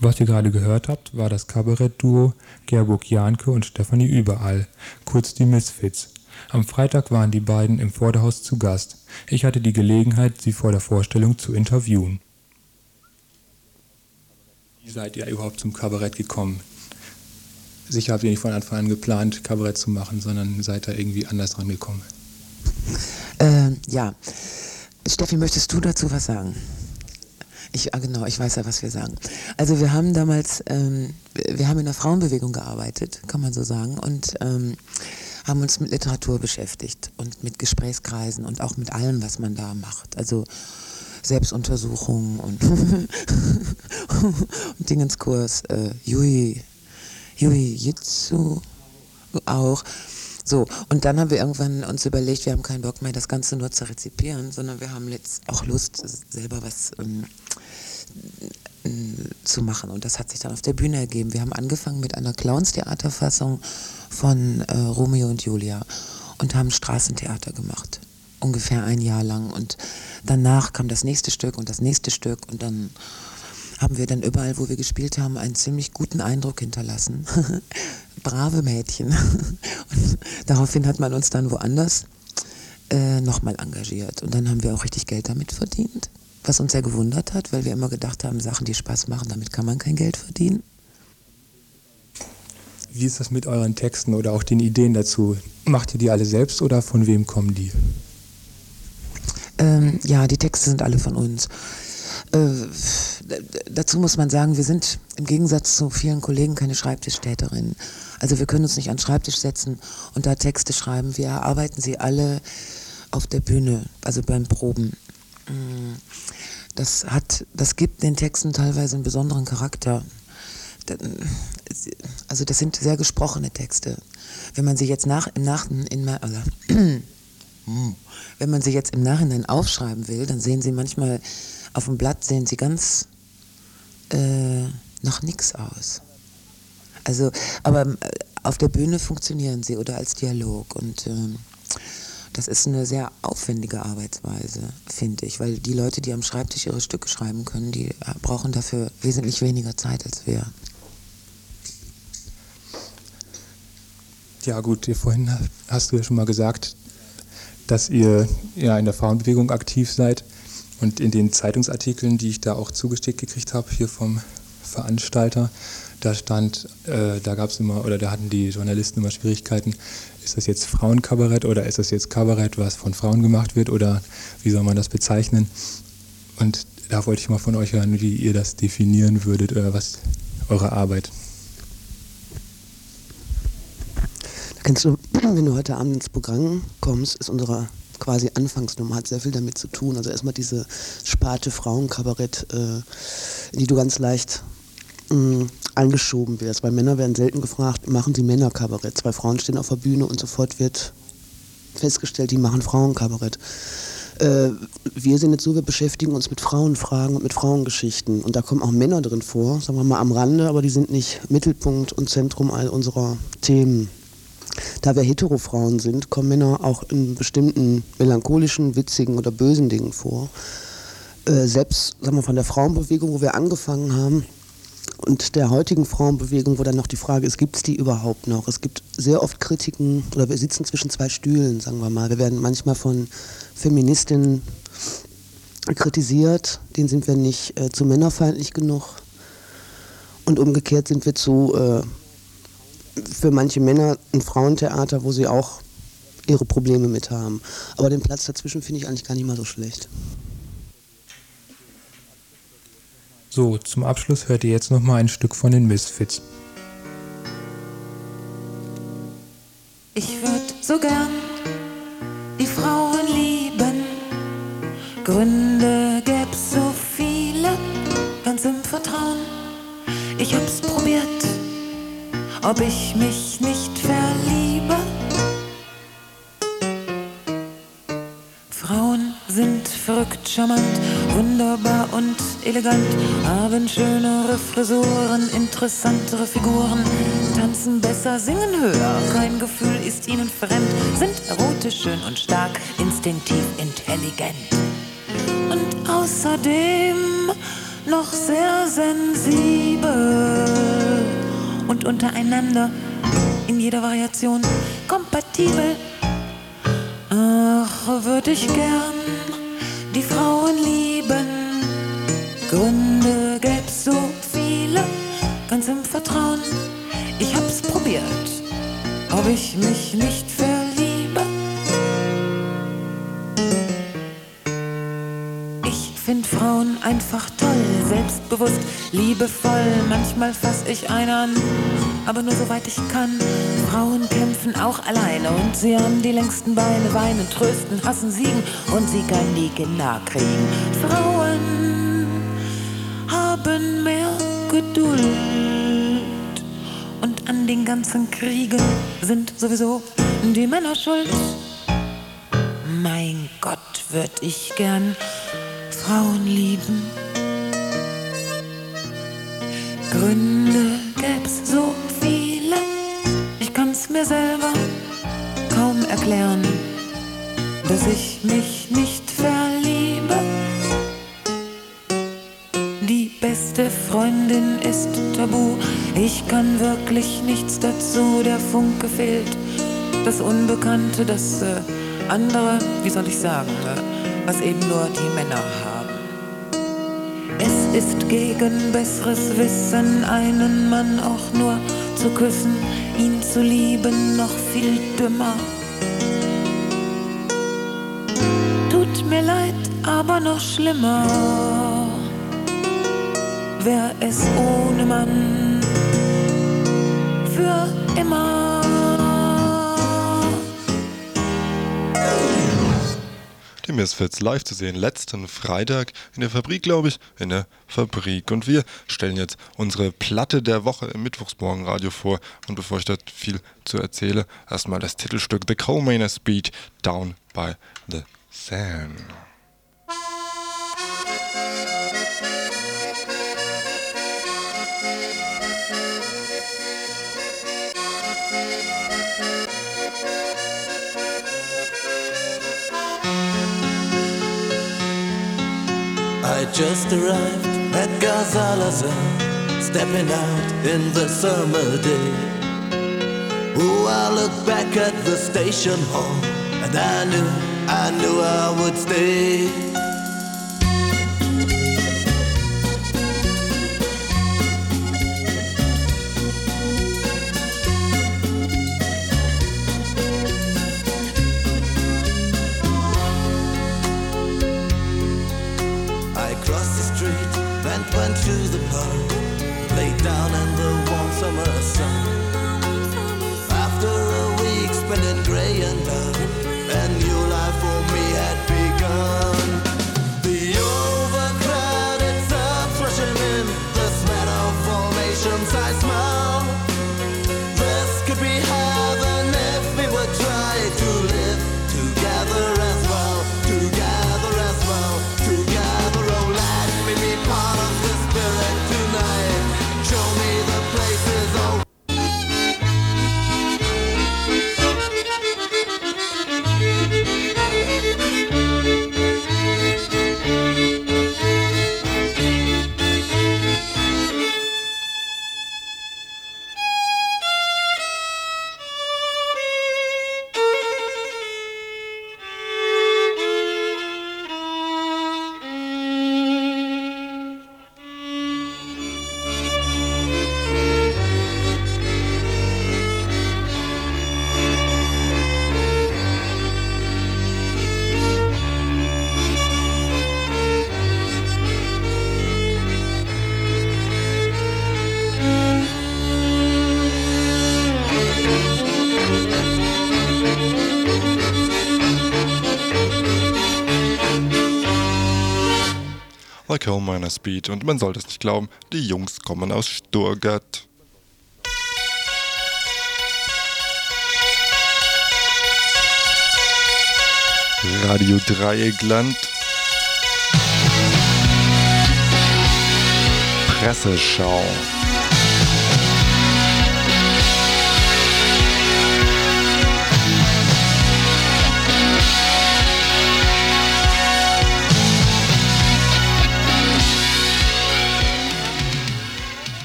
Was ihr gerade gehört habt, war das Kabarettduo Gerburg Jahnke und Stefanie Überall, kurz die Misfits. Am Freitag waren die beiden im Vorderhaus zu Gast. Ich hatte die Gelegenheit, sie vor der Vorstellung zu interviewen. Wie seid ihr überhaupt zum Kabarett gekommen? Sicher habt ihr nicht von Anfang an geplant, Kabarett zu machen, sondern seid da irgendwie anders dran gekommen. Äh, ja. Steffi, möchtest du dazu was sagen? Ich, ah, genau, ich weiß ja, was wir sagen. Also wir haben damals, ähm, wir haben in der Frauenbewegung gearbeitet, kann man so sagen, und ähm, haben uns mit Literatur beschäftigt und mit Gesprächskreisen und auch mit allem, was man da macht. Also Selbstuntersuchungen und, und Dingenskurs, äh, Yui, Yui Jitsu auch. So, und dann haben wir irgendwann uns überlegt, wir haben keinen Bock mehr, das Ganze nur zu rezipieren, sondern wir haben jetzt auch Lust, selber was ähm, zu machen. Und das hat sich dann auf der Bühne ergeben. Wir haben angefangen mit einer Clowns-Theaterfassung von äh, Romeo und Julia und haben Straßentheater gemacht. Ungefähr ein Jahr lang. Und danach kam das nächste Stück und das nächste Stück und dann haben wir dann überall, wo wir gespielt haben, einen ziemlich guten Eindruck hinterlassen. Brave Mädchen. Und daraufhin hat man uns dann woanders äh, nochmal engagiert. Und dann haben wir auch richtig Geld damit verdient. Was uns sehr gewundert hat, weil wir immer gedacht haben, Sachen, die Spaß machen, damit kann man kein Geld verdienen. Wie ist das mit euren Texten oder auch den Ideen dazu? Macht ihr die alle selbst oder von wem kommen die? Ähm, ja, die Texte sind alle von uns. Äh, dazu muss man sagen, wir sind im Gegensatz zu vielen Kollegen keine Schreibtischtäterinnen. Also wir können uns nicht an den Schreibtisch setzen und da Texte schreiben. Wir erarbeiten sie alle auf der Bühne, also beim Proben. Mm, das hat, das gibt den Texten teilweise einen besonderen Charakter. Also das sind sehr gesprochene Texte. Wenn man sie jetzt nach, im Nach, in, also, wenn man sie jetzt im Nachhinein aufschreiben will, dann sehen sie manchmal auf dem Blatt sehen sie ganz äh, nach nichts aus. Also, aber äh, auf der Bühne funktionieren sie oder als Dialog und äh, das ist eine sehr aufwendige Arbeitsweise, finde ich, weil die Leute, die am Schreibtisch ihre Stücke schreiben können, die äh, brauchen dafür wesentlich weniger Zeit als wir. Ja gut, vorhin hast du ja schon mal gesagt, dass ihr ja in der Frauenbewegung aktiv seid. Und in den Zeitungsartikeln, die ich da auch zugesteckt gekriegt habe, hier vom Veranstalter, da stand, äh, da gab es immer, oder da hatten die Journalisten immer Schwierigkeiten, ist das jetzt Frauenkabarett oder ist das jetzt Kabarett, was von Frauen gemacht wird oder wie soll man das bezeichnen? Und da wollte ich mal von euch hören, wie ihr das definieren würdet oder was eure Arbeit. Da kannst du, wenn du heute Abend ins Programm kommst, ist unsere quasi Anfangsnummer, hat sehr viel damit zu tun. Also erstmal diese Sparte Frauenkabarett, äh, in die du ganz leicht mh, angeschoben wirst. Weil Männer werden selten gefragt, machen sie Männerkabarett? Zwei Frauen stehen auf der Bühne und sofort wird festgestellt, die machen Frauenkabarett. Äh, wir sind jetzt so, wir beschäftigen uns mit Frauenfragen und mit Frauengeschichten. Und da kommen auch Männer drin vor, sagen wir mal am Rande, aber die sind nicht Mittelpunkt und Zentrum all unserer Themen. Da wir Heterofrauen sind, kommen Männer auch in bestimmten melancholischen, witzigen oder bösen Dingen vor. Äh, selbst sagen wir, von der Frauenbewegung, wo wir angefangen haben, und der heutigen Frauenbewegung, wo dann noch die Frage ist, gibt es die überhaupt noch? Es gibt sehr oft Kritiken, oder wir sitzen zwischen zwei Stühlen, sagen wir mal. Wir werden manchmal von Feministinnen kritisiert, denen sind wir nicht äh, zu männerfeindlich genug. Und umgekehrt sind wir zu äh, für manche Männer ein Frauentheater, wo sie auch ihre Probleme mit haben. Aber den Platz dazwischen finde ich eigentlich gar nicht mal so schlecht. So, zum Abschluss hört ihr jetzt noch mal ein Stück von den Misfits. Ich würde so gern die Frauen lieben. Gründe gäb's so viele, ganz im Vertrauen. Ich hab's probiert ob ich mich nicht verliebe. Frauen sind verrückt, charmant, wunderbar und elegant, haben schönere Frisuren, interessantere Figuren, tanzen besser, singen höher, kein Gefühl ist ihnen fremd, sind erotisch, schön und stark, instinktiv intelligent. Und außerdem noch sehr sensibel und untereinander in jeder Variation kompatibel. Ach, würde ich gern die Frauen lieben. Gründe gäb's so viele, ganz im Vertrauen. Ich hab's probiert, ob ich mich nicht verliebe. Ich find Frauen einfach toll, selbstbewusst, liebevoll. Manchmal fass ich einen an, aber nur soweit ich kann. Frauen kämpfen auch alleine und sie haben die längsten Beine, weinen, trösten, hassen, siegen und sie können die Kinder kriegen. Frauen haben mehr Geduld und an den ganzen Kriegen sind sowieso die Männer schuld. Mein Gott, würd ich gern Frauen lieben. Gründe gäb's so mir selber kaum erklären, dass ich mich nicht verliebe. Die beste Freundin ist tabu, ich kann wirklich nichts dazu, der Funke fehlt. Das Unbekannte, das äh, andere, wie soll ich sagen, äh, was eben nur die Männer haben. Es ist gegen besseres Wissen, einen Mann auch nur zu küssen, ihn zu lieben, noch viel dümmer. Tut mir leid, aber noch schlimmer wär es ohne Mann für immer. Misfits live zu sehen letzten Freitag in der Fabrik, glaube ich, in der Fabrik. Und wir stellen jetzt unsere Platte der Woche im Mittwochsmorgenradio vor. Und bevor ich da viel zu erzähle, erstmal das Titelstück The Coal Miner Speed Down by the Seine. I just arrived at Gazalaza, stepping out in the summer day. Oh, I look back at the station hall, and I knew, I knew I would stay. I. Speed. Und man sollte es nicht glauben, die Jungs kommen aus Stuttgart. Radio Dreieckland. Presseschau.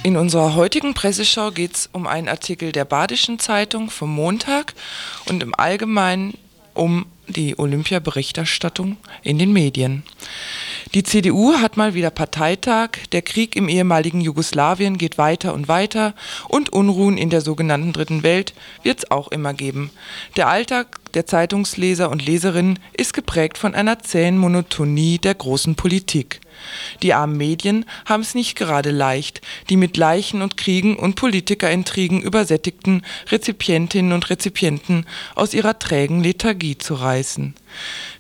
In unserer heutigen Presseschau geht es um einen Artikel der Badischen Zeitung vom Montag und im Allgemeinen um die Olympia-Berichterstattung in den Medien. Die CDU hat mal wieder Parteitag, der Krieg im ehemaligen Jugoslawien geht weiter und weiter und Unruhen in der sogenannten Dritten Welt wird es auch immer geben. Der Alltag der Zeitungsleser und Leserinnen ist geprägt von einer zähen Monotonie der großen Politik. Die armen Medien haben es nicht gerade leicht, die mit Leichen und Kriegen und Politikerintrigen übersättigten Rezipientinnen und Rezipienten aus ihrer trägen Lethargie zu reißen.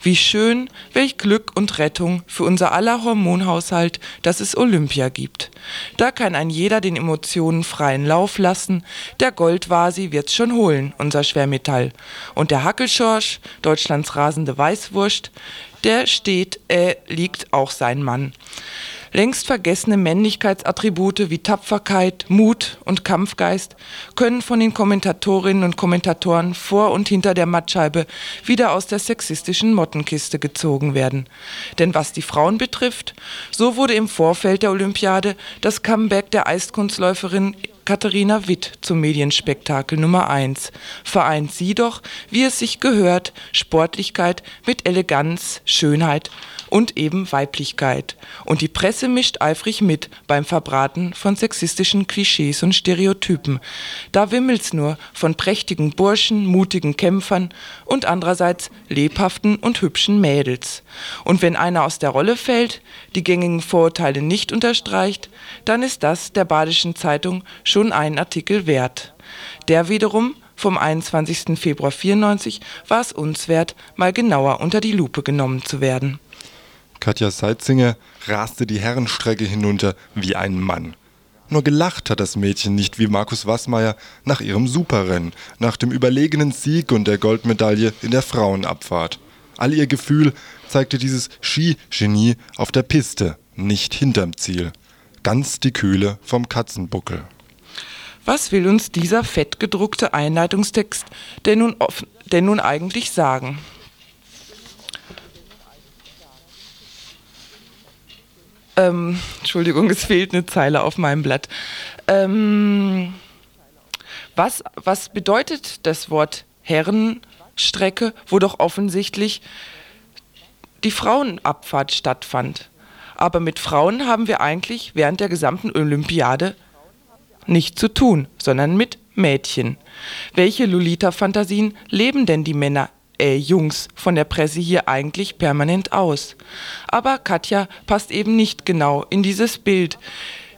Wie schön, welch Glück und Rettung für unser aller Hormonhaushalt, dass es Olympia gibt. Da kann ein jeder den Emotionen freien Lauf lassen, der Goldvasi wird's schon holen, unser Schwermetall. Und der Hackelschorsch, Deutschlands rasende Weißwurst, der steht, äh, liegt auch sein Mann. Längst vergessene Männlichkeitsattribute wie Tapferkeit, Mut und Kampfgeist können von den Kommentatorinnen und Kommentatoren vor und hinter der Mattscheibe wieder aus der sexistischen Mottenkiste gezogen werden. Denn was die Frauen betrifft, so wurde im Vorfeld der Olympiade das Comeback der Eiskunstläuferin Katharina Witt zum Medienspektakel Nummer 1. Vereint sie doch, wie es sich gehört, Sportlichkeit mit Eleganz, Schönheit und eben Weiblichkeit. Und die Presse mischt eifrig mit beim Verbraten von sexistischen Klischees und Stereotypen. Da wimmelt's nur von prächtigen Burschen, mutigen Kämpfern und andererseits lebhaften und hübschen Mädels. Und wenn einer aus der Rolle fällt, die gängigen Vorurteile nicht unterstreicht, dann ist das der Badischen Zeitung schon einen Artikel wert. Der wiederum vom 21. Februar 94 war es uns wert, mal genauer unter die Lupe genommen zu werden. Katja Seitzinger raste die Herrenstrecke hinunter wie ein Mann. Nur gelacht hat das Mädchen nicht wie Markus Wassmeier nach ihrem Superrennen, nach dem überlegenen Sieg und der Goldmedaille in der Frauenabfahrt. All ihr Gefühl zeigte dieses Skigenie auf der Piste, nicht hinterm Ziel. Ganz die Kühle vom Katzenbuckel. Was will uns dieser fettgedruckte Einleitungstext denn nun, denn nun eigentlich sagen? Ähm, Entschuldigung, es fehlt eine Zeile auf meinem Blatt. Ähm, was, was bedeutet das Wort Herrenstrecke, wo doch offensichtlich die Frauenabfahrt stattfand? Aber mit Frauen haben wir eigentlich während der gesamten Olympiade nicht zu tun, sondern mit Mädchen. Welche Lolita-Fantasien leben denn die Männer äh, Jungs von der Presse hier eigentlich permanent aus. Aber Katja passt eben nicht genau in dieses Bild.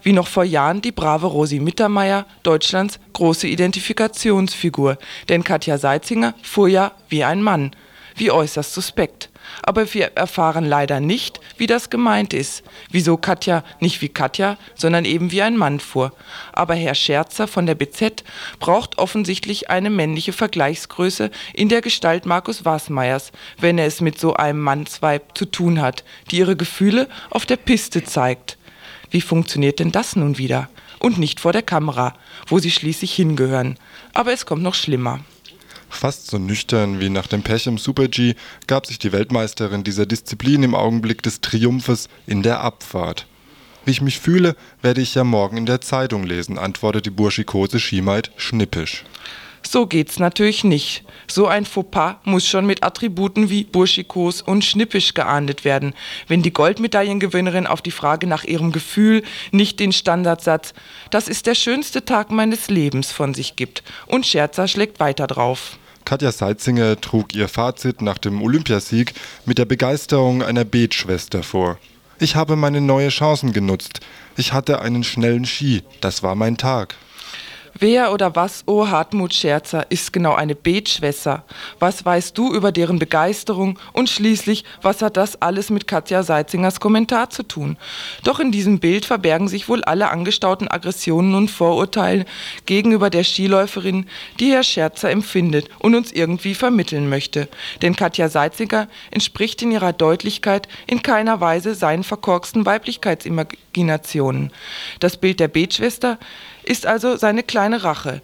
Wie noch vor Jahren die brave Rosi Mittermeier, Deutschlands große Identifikationsfigur. Denn Katja Seitzinger fuhr ja wie ein Mann. Wie äußerst suspekt aber wir erfahren leider nicht, wie das gemeint ist. Wieso Katja nicht wie Katja, sondern eben wie ein Mann fuhr. Aber Herr Scherzer von der BZ braucht offensichtlich eine männliche Vergleichsgröße in der Gestalt Markus Wasmeyers, wenn er es mit so einem Mannsweib zu tun hat, die ihre Gefühle auf der Piste zeigt. Wie funktioniert denn das nun wieder? Und nicht vor der Kamera, wo sie schließlich hingehören. Aber es kommt noch schlimmer. Fast so nüchtern wie nach dem Pech im Super-G gab sich die Weltmeisterin dieser Disziplin im Augenblick des Triumphes in der Abfahrt. Wie ich mich fühle, werde ich ja morgen in der Zeitung lesen, antwortet die burschikose Schiemaid schnippisch. So geht's natürlich nicht. So ein Fauxpas muss schon mit Attributen wie burschikos und schnippisch geahndet werden, wenn die Goldmedaillengewinnerin auf die Frage nach ihrem Gefühl nicht den Standardsatz Das ist der schönste Tag meines Lebens von sich gibt und Scherzer schlägt weiter drauf. Katja Seitzinger trug ihr Fazit nach dem Olympiasieg mit der Begeisterung einer Betschwester vor. Ich habe meine neue Chancen genutzt. Ich hatte einen schnellen Ski. Das war mein Tag. Wer oder was, o oh Hartmut Scherzer, ist genau eine Betschwässer? Was weißt du über deren Begeisterung? Und schließlich, was hat das alles mit Katja Seitzingers Kommentar zu tun? Doch in diesem Bild verbergen sich wohl alle angestauten Aggressionen und Vorurteile gegenüber der Skiläuferin, die Herr Scherzer empfindet und uns irgendwie vermitteln möchte. Denn Katja Seitzinger entspricht in ihrer Deutlichkeit in keiner Weise seinen verkorksten Weiblichkeitsimaginationen. Das Bild der Betschwester ist also seine kleine Rache.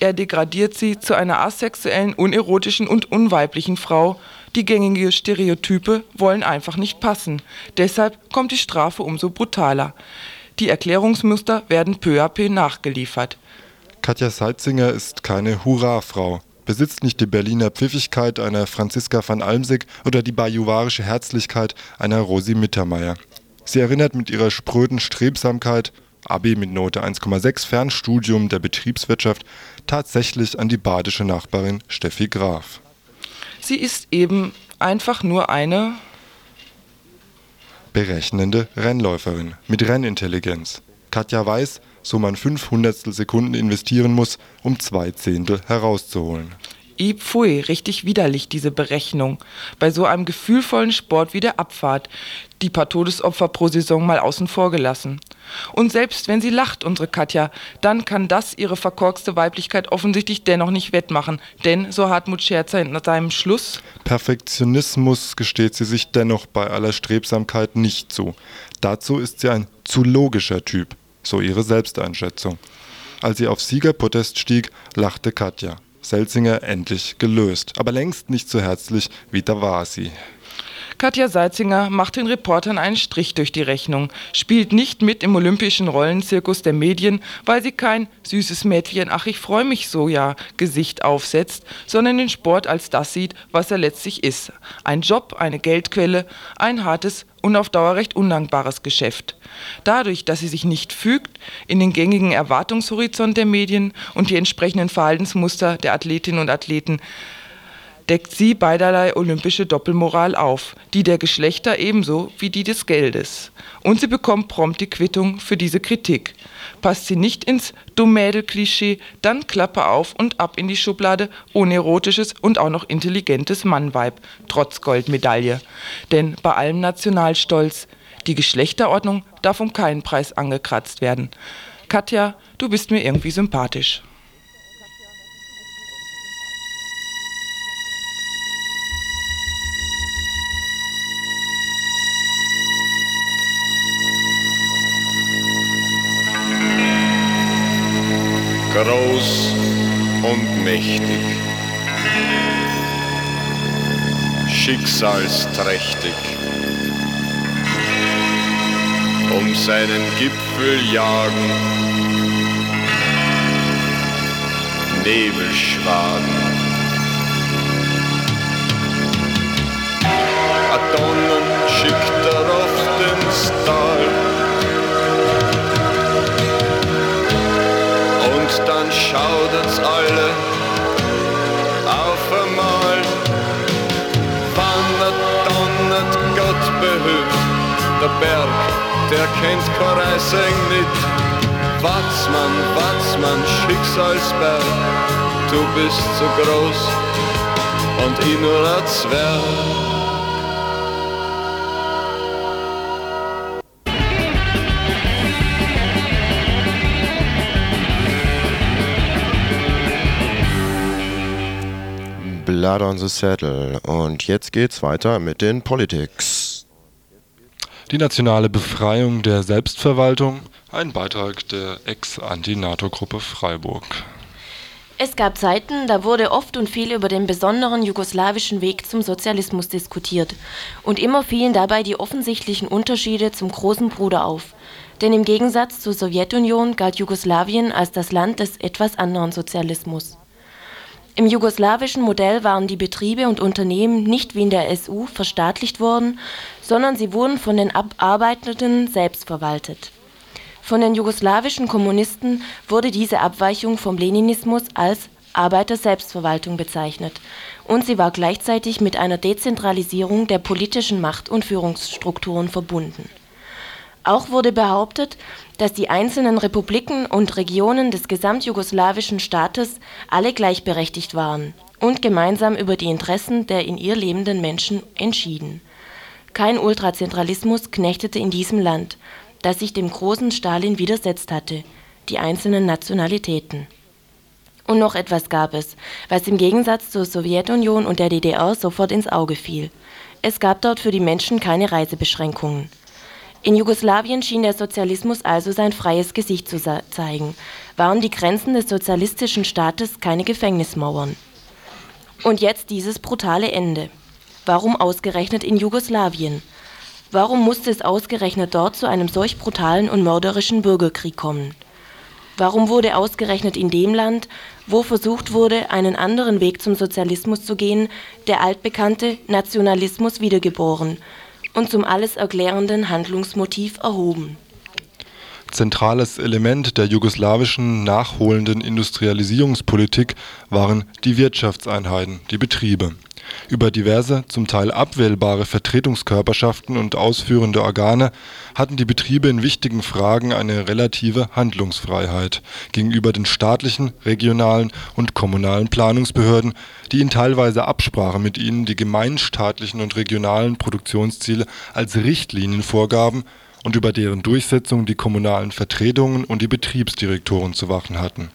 Er degradiert sie zu einer asexuellen, unerotischen und unweiblichen Frau. Die gängigen Stereotype wollen einfach nicht passen. Deshalb kommt die Strafe umso brutaler. Die Erklärungsmuster werden peu à peu nachgeliefert. Katja Seitzinger ist keine Hurrafrau, besitzt nicht die Berliner Pfiffigkeit einer Franziska van Almsick oder die bajuwarische Herzlichkeit einer Rosi Mittermeier. Sie erinnert mit ihrer spröden Strebsamkeit, Abi mit Note 1,6 Fernstudium der Betriebswirtschaft, tatsächlich an die badische Nachbarin Steffi Graf. Sie ist eben einfach nur eine berechnende Rennläuferin mit Rennintelligenz. Katja weiß, so man fünf Hundertstel Sekunden investieren muss, um zwei Zehntel herauszuholen. I pfui, richtig widerlich, diese Berechnung. Bei so einem gefühlvollen Sport wie der Abfahrt. Die paar Todesopfer pro Saison mal außen vor gelassen. Und selbst wenn sie lacht, unsere Katja, dann kann das ihre verkorkste Weiblichkeit offensichtlich dennoch nicht wettmachen. Denn, so Hartmut Scherzer in seinem Schluss, Perfektionismus gesteht sie sich dennoch bei aller Strebsamkeit nicht zu. Dazu ist sie ein zu logischer Typ, so ihre Selbsteinschätzung. Als sie auf Siegerpodest stieg, lachte Katja. Selzinger endlich gelöst, aber längst nicht so herzlich wie da war sie. Katja Seitzinger macht den Reportern einen Strich durch die Rechnung, spielt nicht mit im olympischen Rollenzirkus der Medien, weil sie kein süßes Mädchen, ach ich freue mich so ja Gesicht aufsetzt, sondern den Sport als das sieht, was er letztlich ist. Ein Job, eine Geldquelle, ein hartes und auf Dauer recht undankbares Geschäft. Dadurch, dass sie sich nicht fügt in den gängigen Erwartungshorizont der Medien und die entsprechenden Verhaltensmuster der Athletinnen und Athleten, deckt sie beiderlei olympische Doppelmoral auf, die der Geschlechter ebenso wie die des Geldes. Und sie bekommt prompt die Quittung für diese Kritik. Passt sie nicht ins Dummmädel-Klischee, dann Klappe auf und ab in die Schublade unerotisches und auch noch intelligentes Mannweib, trotz Goldmedaille. Denn bei allem Nationalstolz, die Geschlechterordnung darf um keinen Preis angekratzt werden. Katja, du bist mir irgendwie sympathisch. Groß und mächtig, schicksalsträchtig. Um seinen Gipfel jagen Nebelschwaden. Adonnen schickt er auf den Stall. Dann schaudert's alle auf einmal. Wandert, donnert, Gott behüt, der Berg, der kennt kein Reising nicht. Watzmann, Watzmann, Schicksalsberg, du bist so groß und ich nur ein Zwerg. Blood on the Saddle. Und jetzt geht's weiter mit den Politics. Die nationale Befreiung der Selbstverwaltung, ein Beitrag der Ex-Anti-NATO-Gruppe Freiburg. Es gab Zeiten, da wurde oft und viel über den besonderen jugoslawischen Weg zum Sozialismus diskutiert. Und immer fielen dabei die offensichtlichen Unterschiede zum großen Bruder auf. Denn im Gegensatz zur Sowjetunion galt Jugoslawien als das Land des etwas anderen Sozialismus. Im jugoslawischen Modell waren die Betriebe und Unternehmen nicht wie in der SU verstaatlicht worden, sondern sie wurden von den Arbeitenden selbst verwaltet. Von den jugoslawischen Kommunisten wurde diese Abweichung vom Leninismus als Arbeiterselbstverwaltung bezeichnet und sie war gleichzeitig mit einer Dezentralisierung der politischen Macht und Führungsstrukturen verbunden. Auch wurde behauptet, dass die einzelnen Republiken und Regionen des gesamtjugoslawischen Staates alle gleichberechtigt waren und gemeinsam über die Interessen der in ihr lebenden Menschen entschieden. Kein Ultrazentralismus knechtete in diesem Land, das sich dem großen Stalin widersetzt hatte, die einzelnen Nationalitäten. Und noch etwas gab es, was im Gegensatz zur Sowjetunion und der DDR sofort ins Auge fiel. Es gab dort für die Menschen keine Reisebeschränkungen. In Jugoslawien schien der Sozialismus also sein freies Gesicht zu zeigen, waren die Grenzen des sozialistischen Staates keine Gefängnismauern. Und jetzt dieses brutale Ende. Warum ausgerechnet in Jugoslawien? Warum musste es ausgerechnet dort zu einem solch brutalen und mörderischen Bürgerkrieg kommen? Warum wurde ausgerechnet in dem Land, wo versucht wurde, einen anderen Weg zum Sozialismus zu gehen, der altbekannte Nationalismus wiedergeboren und zum alles erklärenden Handlungsmotiv erhoben? Zentrales Element der jugoslawischen nachholenden Industrialisierungspolitik waren die Wirtschaftseinheiten, die Betriebe. Über diverse, zum Teil abwählbare Vertretungskörperschaften und ausführende Organe hatten die Betriebe in wichtigen Fragen eine relative Handlungsfreiheit gegenüber den staatlichen, regionalen und kommunalen Planungsbehörden, die in teilweise Absprache mit ihnen die gemeinstaatlichen und regionalen Produktionsziele als Richtlinien vorgaben und über deren Durchsetzung die kommunalen Vertretungen und die Betriebsdirektoren zu wachen hatten.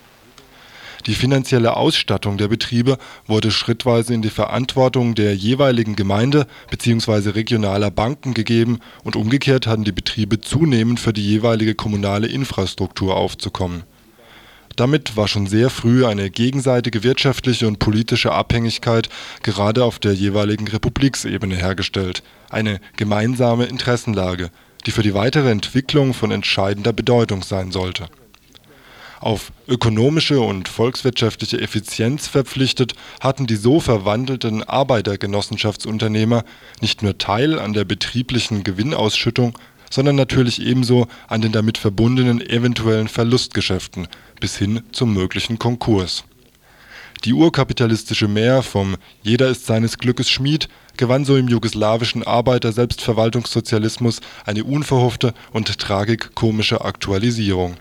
Die finanzielle Ausstattung der Betriebe wurde schrittweise in die Verantwortung der jeweiligen Gemeinde bzw. regionaler Banken gegeben und umgekehrt hatten die Betriebe zunehmend für die jeweilige kommunale Infrastruktur aufzukommen. Damit war schon sehr früh eine gegenseitige wirtschaftliche und politische Abhängigkeit gerade auf der jeweiligen Republiksebene hergestellt, eine gemeinsame Interessenlage, die für die weitere Entwicklung von entscheidender Bedeutung sein sollte. Auf ökonomische und volkswirtschaftliche Effizienz verpflichtet, hatten die so verwandelten Arbeitergenossenschaftsunternehmer nicht nur Teil an der betrieblichen Gewinnausschüttung, sondern natürlich ebenso an den damit verbundenen eventuellen Verlustgeschäften bis hin zum möglichen Konkurs. Die urkapitalistische Mär vom „ Jeder ist seines Glückes Schmied “gewann so im jugoslawischen Arbeiter-Selbstverwaltungssozialismus eine unverhoffte und tragikomische Aktualisierung.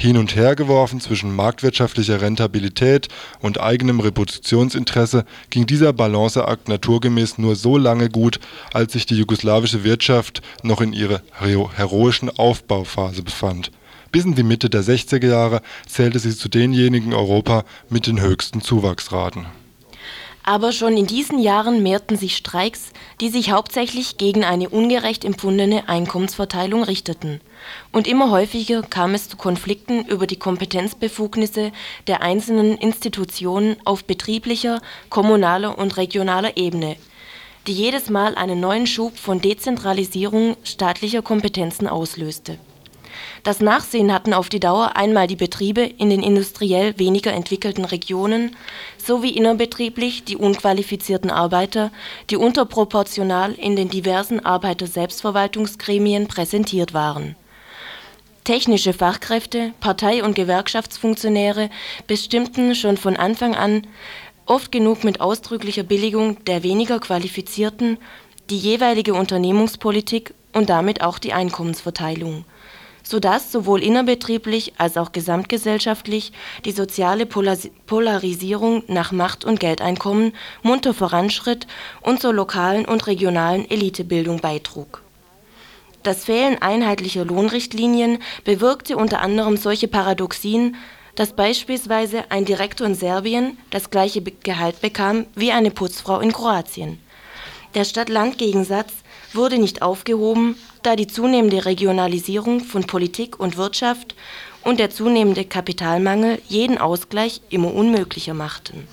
Hin und her geworfen zwischen marktwirtschaftlicher Rentabilität und eigenem Reputationsinteresse ging dieser Balanceakt naturgemäß nur so lange gut, als sich die jugoslawische Wirtschaft noch in ihrer heroischen Aufbauphase befand bis in die Mitte der 60er Jahre zählte sie zu denjenigen Europa mit den höchsten Zuwachsraten. Aber schon in diesen Jahren mehrten sich Streiks, die sich hauptsächlich gegen eine ungerecht empfundene Einkommensverteilung richteten. Und immer häufiger kam es zu Konflikten über die Kompetenzbefugnisse der einzelnen Institutionen auf betrieblicher, kommunaler und regionaler Ebene, die jedes Mal einen neuen Schub von Dezentralisierung staatlicher Kompetenzen auslöste das Nachsehen hatten auf die Dauer einmal die Betriebe in den industriell weniger entwickelten Regionen sowie innerbetrieblich die unqualifizierten Arbeiter, die unterproportional in den diversen Arbeiterselbstverwaltungsgremien präsentiert waren. Technische Fachkräfte, Partei und Gewerkschaftsfunktionäre bestimmten schon von Anfang an, oft genug mit ausdrücklicher Billigung der weniger Qualifizierten, die jeweilige Unternehmungspolitik und damit auch die Einkommensverteilung sodass sowohl innerbetrieblich als auch gesamtgesellschaftlich die soziale Polarisierung nach Macht und Geldeinkommen munter voranschritt und zur lokalen und regionalen Elitebildung beitrug. Das Fehlen einheitlicher Lohnrichtlinien bewirkte unter anderem solche Paradoxien, dass beispielsweise ein Direktor in Serbien das gleiche Gehalt bekam wie eine Putzfrau in Kroatien. Der Stadt-Land-Gegensatz wurde nicht aufgehoben, da die zunehmende Regionalisierung von Politik und Wirtschaft und der zunehmende Kapitalmangel jeden Ausgleich immer unmöglicher machten.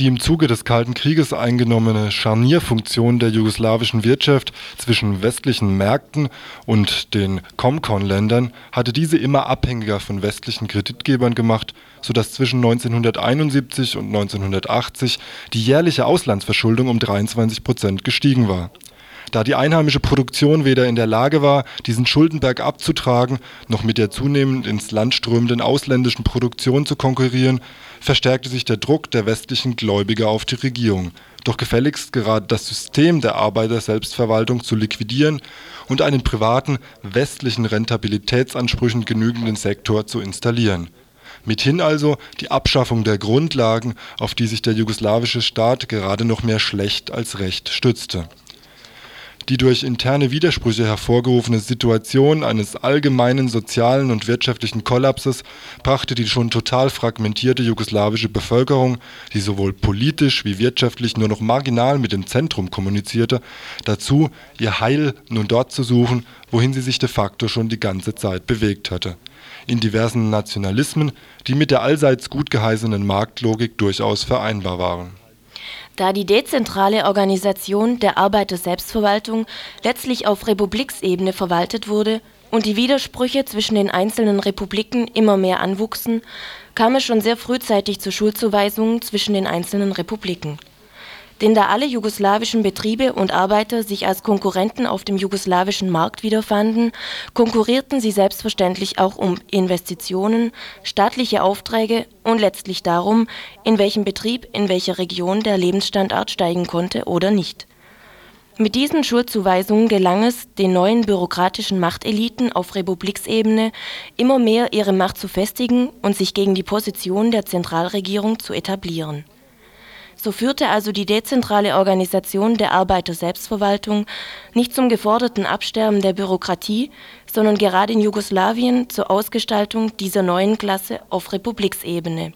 Die im Zuge des Kalten Krieges eingenommene Scharnierfunktion der jugoslawischen Wirtschaft zwischen westlichen Märkten und den Comcon-Ländern hatte diese immer abhängiger von westlichen Kreditgebern gemacht, sodass zwischen 1971 und 1980 die jährliche Auslandsverschuldung um 23 Prozent gestiegen war. Da die einheimische Produktion weder in der Lage war, diesen Schuldenberg abzutragen, noch mit der zunehmend ins Land strömenden ausländischen Produktion zu konkurrieren, verstärkte sich der Druck der westlichen Gläubiger auf die Regierung, doch gefälligst gerade das System der Arbeiterselbstverwaltung zu liquidieren und einen privaten, westlichen Rentabilitätsansprüchen genügenden Sektor zu installieren. Mithin also die Abschaffung der Grundlagen, auf die sich der jugoslawische Staat gerade noch mehr schlecht als recht stützte die durch interne Widersprüche hervorgerufene Situation eines allgemeinen sozialen und wirtschaftlichen Kollapses brachte die schon total fragmentierte jugoslawische Bevölkerung, die sowohl politisch wie wirtschaftlich nur noch marginal mit dem Zentrum kommunizierte, dazu, ihr Heil nun dort zu suchen, wohin sie sich de facto schon die ganze Zeit bewegt hatte. In diversen Nationalismen, die mit der allseits gut geheißenen Marktlogik durchaus vereinbar waren Da die dezentrale Organisation der Arbeiterselbstverwaltung letztlich auf Republiksebene verwaltet wurde und die Widersprüche zwischen den einzelnen Republiken immer mehr anwuchsen, kam es schon sehr frühzeitig zu Schuldzuweisungen zwischen den einzelnen Republiken. Denn da alle jugoslawischen Betriebe und Arbeiter sich als Konkurrenten auf dem jugoslawischen Markt wiederfanden, konkurrierten sie selbstverständlich auch um Investitionen, staatliche Aufträge und letztlich darum, in welchem Betrieb in welcher Region der Lebensstandard steigen konnte oder nicht mit diesen Schuldzuweisungen gelang es den neuen bürokratischen Machteliten auf Republiksebene immer mehr ihre Macht zu festigen und sich gegen die Position der Zentralregierung zu etablieren. So führte also die dezentrale Organisation der Arbeiterselbstverwaltung nicht zum geforderten Absterben der Bürokratie, sondern gerade in Jugoslawien zur Ausgestaltung dieser neuen Klasse auf Republiksebene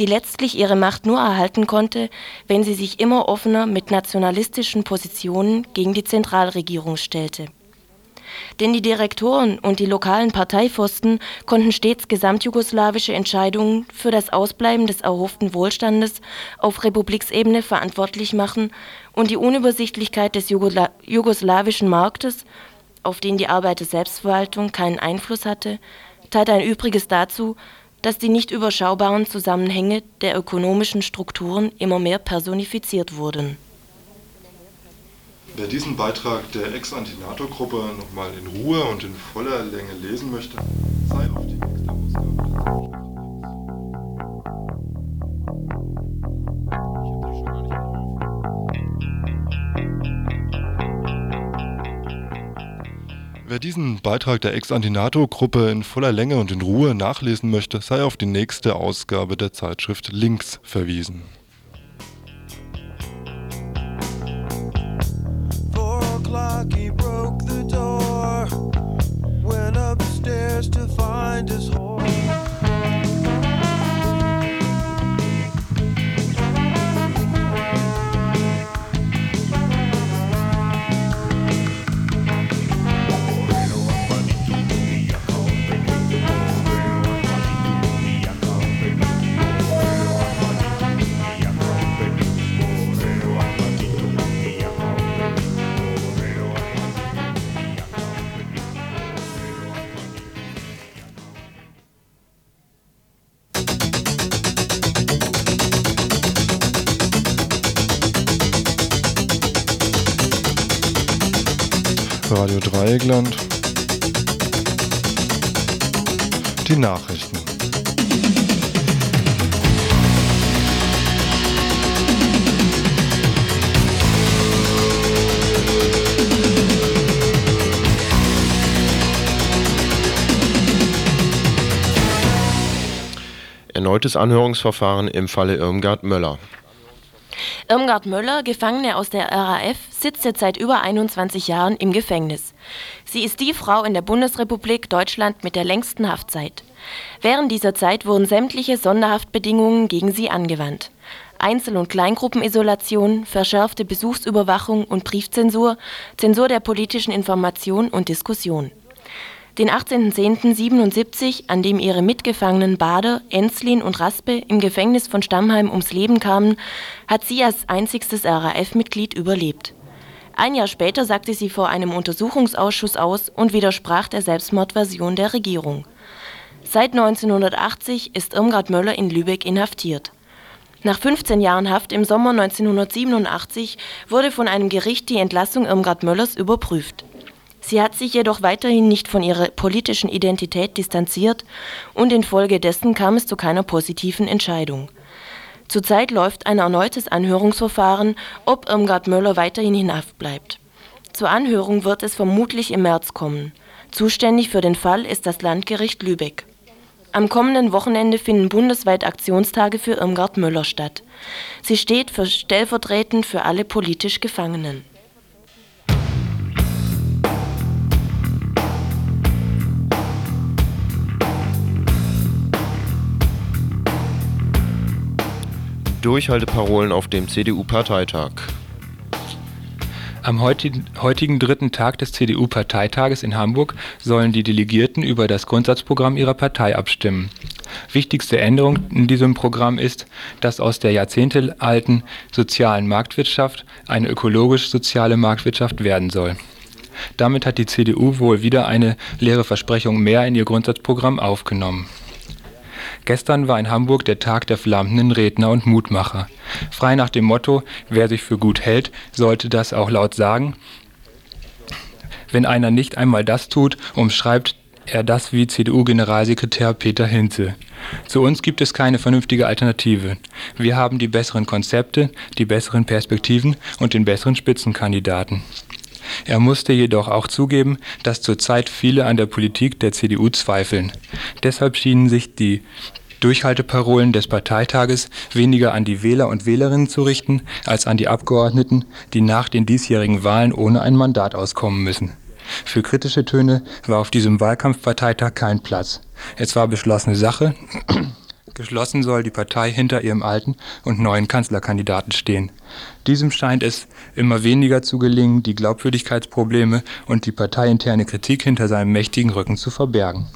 die letztlich ihre Macht nur erhalten konnte, wenn sie sich immer offener mit nationalistischen Positionen gegen die Zentralregierung stellte. Denn die Direktoren und die lokalen Parteipfosten konnten stets gesamtjugoslawische Entscheidungen für das Ausbleiben des erhofften Wohlstandes auf Republiksebene verantwortlich machen und die Unübersichtlichkeit des Jugosla jugoslawischen Marktes, auf den die Arbeiterselbstverwaltung keinen Einfluss hatte, tat ein Übriges dazu, dass die nicht überschaubaren Zusammenhänge der ökonomischen Strukturen immer mehr personifiziert wurden. Wer diesen Beitrag der Ex-Antinato-Gruppe nochmal in Ruhe und in voller Länge lesen möchte, sei auf die nächste Ausgabe. Wer diesen Beitrag der Ex-Antinato-Gruppe in voller Länge und in Ruhe nachlesen möchte, sei auf die nächste Ausgabe der Zeitschrift Links verwiesen. O'clock he broke the door, went upstairs to find his horse. Dreieckland. Die Nachrichten. Erneutes Anhörungsverfahren im Falle Irmgard Möller. Irmgard Möller, Gefangene aus der RAF, sitzt jetzt seit über 21 Jahren im Gefängnis. Sie ist die Frau in der Bundesrepublik Deutschland mit der längsten Haftzeit. Während dieser Zeit wurden sämtliche Sonderhaftbedingungen gegen sie angewandt. Einzel- und Kleingruppenisolation, verschärfte Besuchsüberwachung und Briefzensur, Zensur der politischen Information und Diskussion den 18.10.77, an dem ihre Mitgefangenen Bader, Enzlin und Raspe im Gefängnis von Stammheim ums Leben kamen, hat sie als einzigstes RAF-Mitglied überlebt. Ein Jahr später sagte sie vor einem Untersuchungsausschuss aus und widersprach der Selbstmordversion der Regierung. Seit 1980 ist Irmgard Möller in Lübeck inhaftiert. Nach 15 Jahren Haft im Sommer 1987 wurde von einem Gericht die Entlassung Irmgard Möllers überprüft. Sie hat sich jedoch weiterhin nicht von ihrer politischen Identität distanziert und infolgedessen kam es zu keiner positiven Entscheidung. Zurzeit läuft ein erneutes Anhörungsverfahren, ob Irmgard Möller weiterhin in. Zur Anhörung wird es vermutlich im März kommen. Zuständig für den Fall ist das Landgericht Lübeck. Am kommenden Wochenende finden bundesweit Aktionstage für Irmgard Möller statt. Sie steht für stellvertretend für alle politisch Gefangenen. Durchhalteparolen auf dem CDU-Parteitag. Am heutigen, dritten Tag des CDU-Parteitages in Hamburg sollen die Delegierten über das Grundsatzprogramm ihrer Partei abstimmen. Wichtigste Änderung in diesem Programm ist, dass aus der jahrzehntealten sozialen Marktwirtschaft eine ökologisch-soziale Marktwirtschaft werden soll. Damit hat die CDU wohl wieder eine leere Versprechung mehr in ihr Grundsatzprogramm aufgenommen. Gestern war in Hamburg der Tag der flammenden Redner und Mutmacher. Frei nach dem Motto, wer sich für gut hält, sollte das auch laut sagen. Wenn einer nicht einmal das tut, umschreibt er das wie CDU-Generalsekretär Peter Hinze. Zu uns gibt es keine vernünftige Alternative. Wir haben die besseren Konzepte, die besseren Perspektiven und den besseren Spitzenkandidaten. Er musste jedoch auch zugeben, dass zurzeit viele an der Politik der CDU zweifeln. Deshalb schienen sich die Durchhalteparolen des Parteitages weniger an die Wähler und Wählerinnen zu richten, als an die Abgeordneten, die nach den diesjährigen Wahlen ohne ein Mandat auskommen müssen. Für kritische Töne war auf diesem Wahlkampfparteitag kein Platz. Es war beschlossene Sache. Geschlossen soll die Partei hinter ihrem alten und neuen Kanzlerkandidaten stehen. Diesem scheint es immer weniger zu gelingen, die Glaubwürdigkeitsprobleme und die parteiinterne Kritik hinter seinem mächtigen Rücken zu verbergen.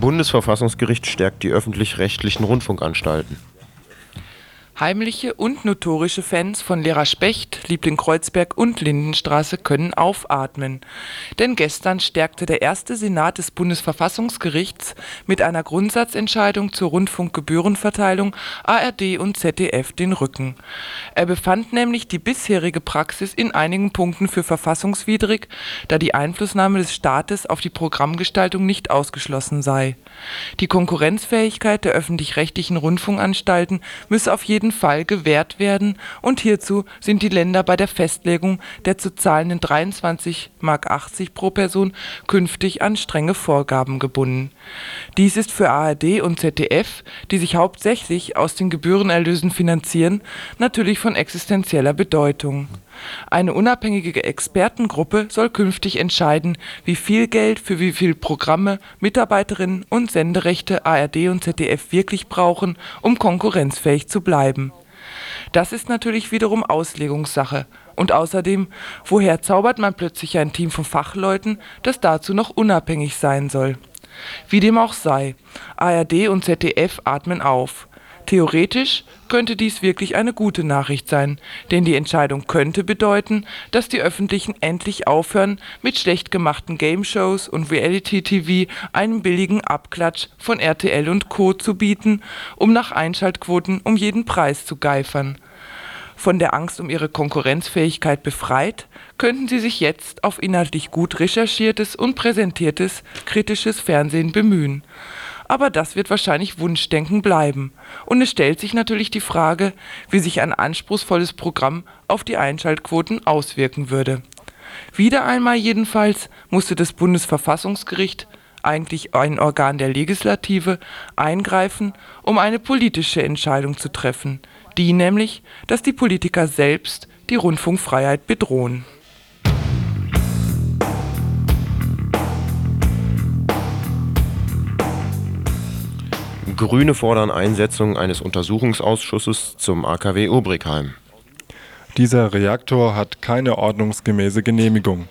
Bundesverfassungsgericht stärkt die öffentlich-rechtlichen Rundfunkanstalten. Heimliche und notorische Fans von Lehrer Specht, Liebling Kreuzberg und Lindenstraße können aufatmen. Denn gestern stärkte der erste Senat des Bundesverfassungsgerichts mit einer Grundsatzentscheidung zur Rundfunkgebührenverteilung ARD und ZDF den Rücken. Er befand nämlich die bisherige Praxis in einigen Punkten für verfassungswidrig, da die Einflussnahme des Staates auf die Programmgestaltung nicht ausgeschlossen sei. Die Konkurrenzfähigkeit der öffentlich-rechtlichen Rundfunkanstalten müsse auf jeden Fall gewährt werden und hierzu sind die Länder bei der Festlegung der zu zahlenden 23,80 Mark pro Person künftig an strenge Vorgaben gebunden. Dies ist für ARD und ZDF, die sich hauptsächlich aus den Gebührenerlösen finanzieren, natürlich von existenzieller Bedeutung. Eine unabhängige Expertengruppe soll künftig entscheiden, wie viel Geld für wie viel Programme Mitarbeiterinnen und Senderechte ARD und ZDF wirklich brauchen, um konkurrenzfähig zu bleiben. Das ist natürlich wiederum Auslegungssache. Und außerdem, woher zaubert man plötzlich ein Team von Fachleuten, das dazu noch unabhängig sein soll? Wie dem auch sei, ARD und ZDF atmen auf. Theoretisch könnte dies wirklich eine gute Nachricht sein, denn die Entscheidung könnte bedeuten, dass die Öffentlichen endlich aufhören, mit schlecht gemachten Game-Shows und Reality-TV einen billigen Abklatsch von RTL und Co. zu bieten, um nach Einschaltquoten um jeden Preis zu geifern. Von der Angst um ihre Konkurrenzfähigkeit befreit, könnten sie sich jetzt auf inhaltlich gut recherchiertes und präsentiertes kritisches Fernsehen bemühen aber das wird wahrscheinlich Wunschdenken bleiben. Und es stellt sich natürlich die Frage, wie sich ein anspruchsvolles Programm auf die Einschaltquoten auswirken würde. Wieder einmal jedenfalls musste das Bundesverfassungsgericht eigentlich ein Organ der Legislative, eingreifen, um eine politische Entscheidung zu treffen, die nämlich, dass die Politiker selbst die Rundfunkfreiheit bedrohen. Grüne fordern Einsetzung eines Untersuchungsausschusses zum AKW Obrigheim. Dieser Reaktor hat keine ordnungsgemäße Genehmigung.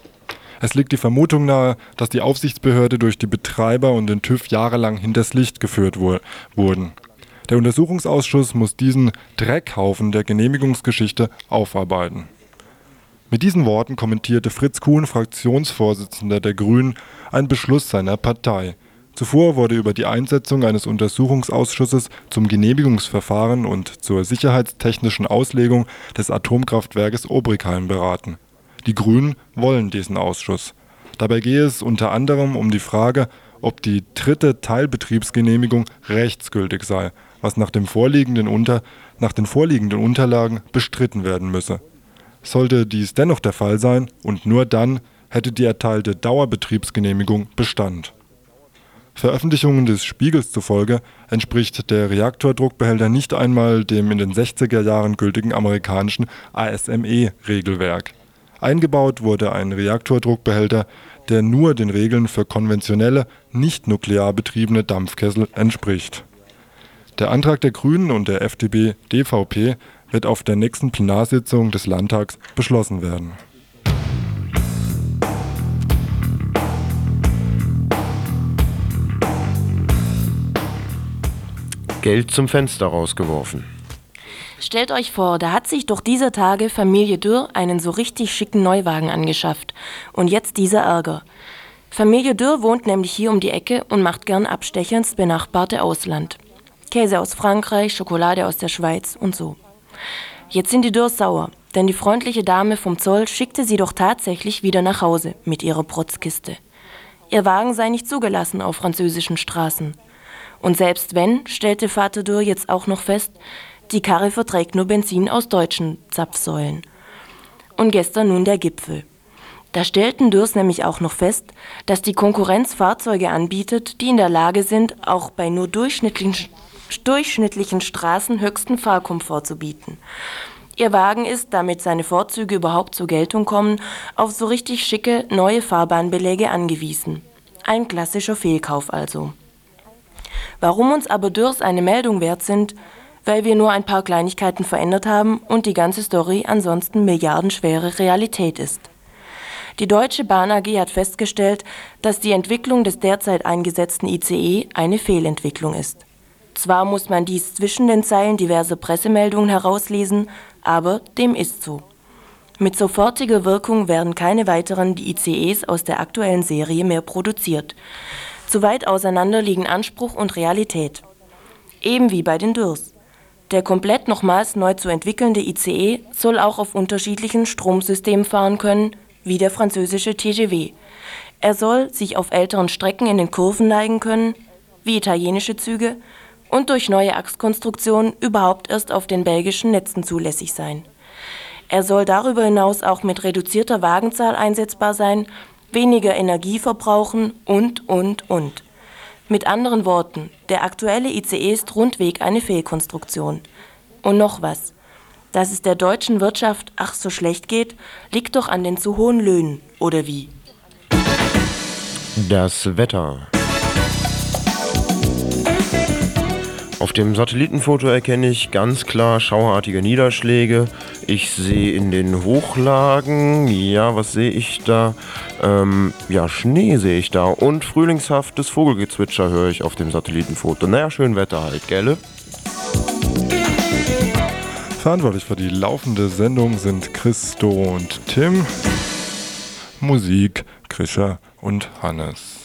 Es liegt die Vermutung nahe, dass die Aufsichtsbehörde durch die Betreiber und den TÜV jahrelang hinters Licht geführt wo wurden. Der Untersuchungsausschuss muss diesen Dreckhaufen der Genehmigungsgeschichte aufarbeiten. Mit diesen Worten kommentierte Fritz Kuhn, Fraktionsvorsitzender der Grünen, einen Beschluss seiner Partei. Zuvor wurde über die Einsetzung eines Untersuchungsausschusses zum Genehmigungsverfahren und zur sicherheitstechnischen Auslegung des Atomkraftwerkes Obrigheim beraten. Die Grünen wollen diesen Ausschuss. Dabei gehe es unter anderem um die Frage, ob die dritte Teilbetriebsgenehmigung rechtsgültig sei, was nach, vorliegenden Unter, nach den vorliegenden Unterlagen bestritten werden müsse. Sollte dies dennoch der Fall sein und nur dann, hätte die erteilte Dauerbetriebsgenehmigung Bestand Veröffentlichungen des Spiegels zufolge entspricht der Reaktordruckbehälter nicht einmal dem in den 60er Jahren gültigen amerikanischen ASME-Regelwerk. Eingebaut wurde ein Reaktordruckbehälter, der nur den Regeln für konventionelle, nicht nuklear betriebene Dampfkessel entspricht. Der Antrag der Grünen und der FDP/DVP wird auf der nächsten Plenarsitzung des Landtags beschlossen werden. Geld zum Fenster rausgeworfen. Stellt euch vor, da hat sich doch dieser Tage Familie Dürr einen so richtig schicken Neuwagen angeschafft. Und jetzt dieser Ärger. Familie Dürr wohnt nämlich hier um die Ecke und macht gern Abstecher ins benachbarte Ausland. Käse aus Frankreich, Schokolade aus der Schweiz und so. Jetzt sind die Dürrs sauer, denn die freundliche Dame vom Zoll schickte sie doch tatsächlich wieder nach Hause mit ihrer Protzkiste. Ihr Wagen sei nicht zugelassen auf französischen Straßen. Und selbst wenn, stellte Vater Dürr jetzt auch noch fest, die Karre verträgt nur Benzin aus deutschen Zapfsäulen. Und gestern nun der Gipfel. Da stellten Dürrs nämlich auch noch fest, dass die Konkurrenz Fahrzeuge anbietet, die in der Lage sind, auch bei nur durchschnittlichen, durchschnittlichen Straßen höchsten Fahrkomfort zu bieten. Ihr Wagen ist, damit seine Vorzüge überhaupt zur Geltung kommen, auf so richtig schicke neue Fahrbahnbeläge angewiesen. Ein klassischer Fehlkauf also. Warum uns aber Dürrs eine Meldung wert sind, weil wir nur ein paar Kleinigkeiten verändert haben und die ganze Story ansonsten milliardenschwere Realität ist. Die Deutsche Bahn AG hat festgestellt, dass die Entwicklung des derzeit eingesetzten ICE eine Fehlentwicklung ist. Zwar muss man dies zwischen den Zeilen diverser Pressemeldungen herauslesen, aber dem ist so. Mit sofortiger Wirkung werden keine weiteren ICEs aus der aktuellen Serie mehr produziert. Zu weit auseinander liegen Anspruch und Realität. Eben wie bei den Dürrs. Der komplett nochmals neu zu entwickelnde ICE soll auch auf unterschiedlichen Stromsystemen fahren können, wie der französische TGV. Er soll sich auf älteren Strecken in den Kurven neigen können, wie italienische Züge, und durch neue Achskonstruktionen überhaupt erst auf den belgischen Netzen zulässig sein. Er soll darüber hinaus auch mit reduzierter Wagenzahl einsetzbar sein, weniger Energie verbrauchen und, und, und. Mit anderen Worten, der aktuelle ICE ist rundweg eine Fehlkonstruktion. Und noch was. Dass es der deutschen Wirtschaft ach so schlecht geht, liegt doch an den zu hohen Löhnen, oder wie? Das Wetter. Auf dem Satellitenfoto erkenne ich ganz klar schauerartige Niederschläge. Ich sehe in den Hochlagen, ja, was sehe ich da? Ähm, ja, Schnee sehe ich da und frühlingshaftes Vogelgezwitscher höre ich auf dem Satellitenfoto. Naja, schön Wetter halt, gell? Verantwortlich für die laufende Sendung sind Christo und Tim. Musik, Krischer und Hannes.